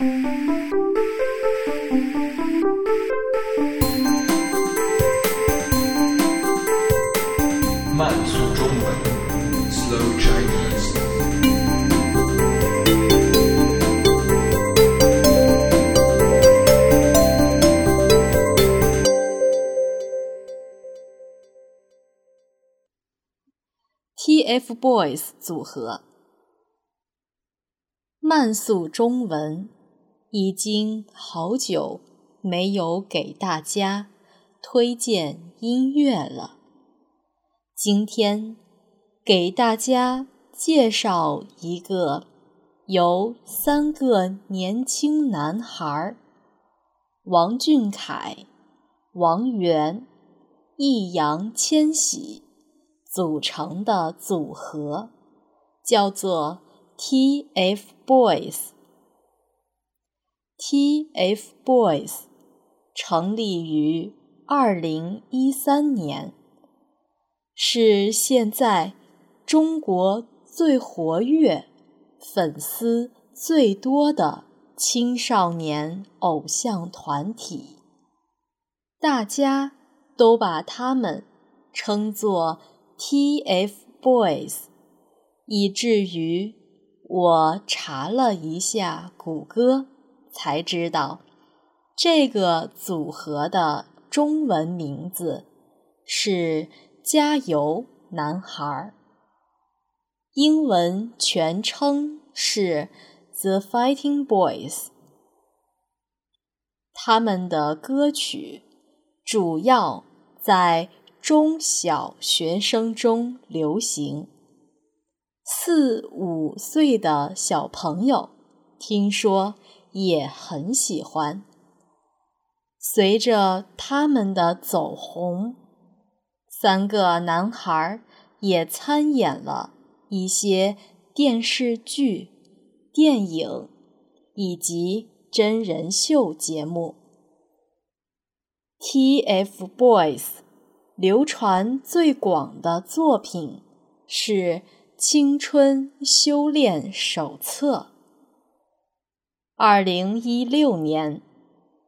慢速中文，Slow Chinese。TFBOYS 组合，慢速中文已经好久没有给大家推荐音乐了。今天给大家介绍一个由三个年轻男孩王俊凯、王源、易烊千玺组成的组合，叫做 TFBOYS。TFBOYS 成立于二零一三年。是现在中国最活跃、粉丝最多的青少年偶像团体，大家都把他们称作 TFBOYS，以至于我查了一下谷歌，才知道这个组合的中文名字是。加油，男孩！英文全称是 The Fighting Boys。他们的歌曲主要在中小学生中流行，四五岁的小朋友听说也很喜欢。随着他们的走红。三个男孩也参演了一些电视剧、电影以及真人秀节目。TFBOYS 流传最广的作品是《青春修炼手册》。二零一六年，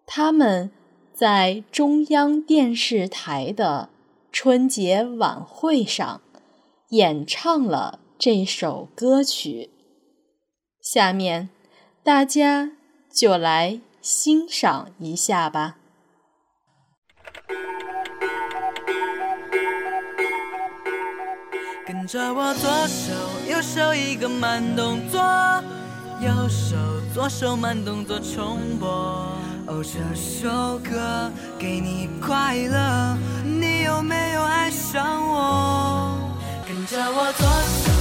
他们在中央电视台的。春节晚会上演唱了这首歌曲，下面大家就来欣赏一下吧。跟着我左手右手一个慢动作，右手左手慢动作重播。哦，这首歌给你快乐。你有没有爱上我？跟着我左手。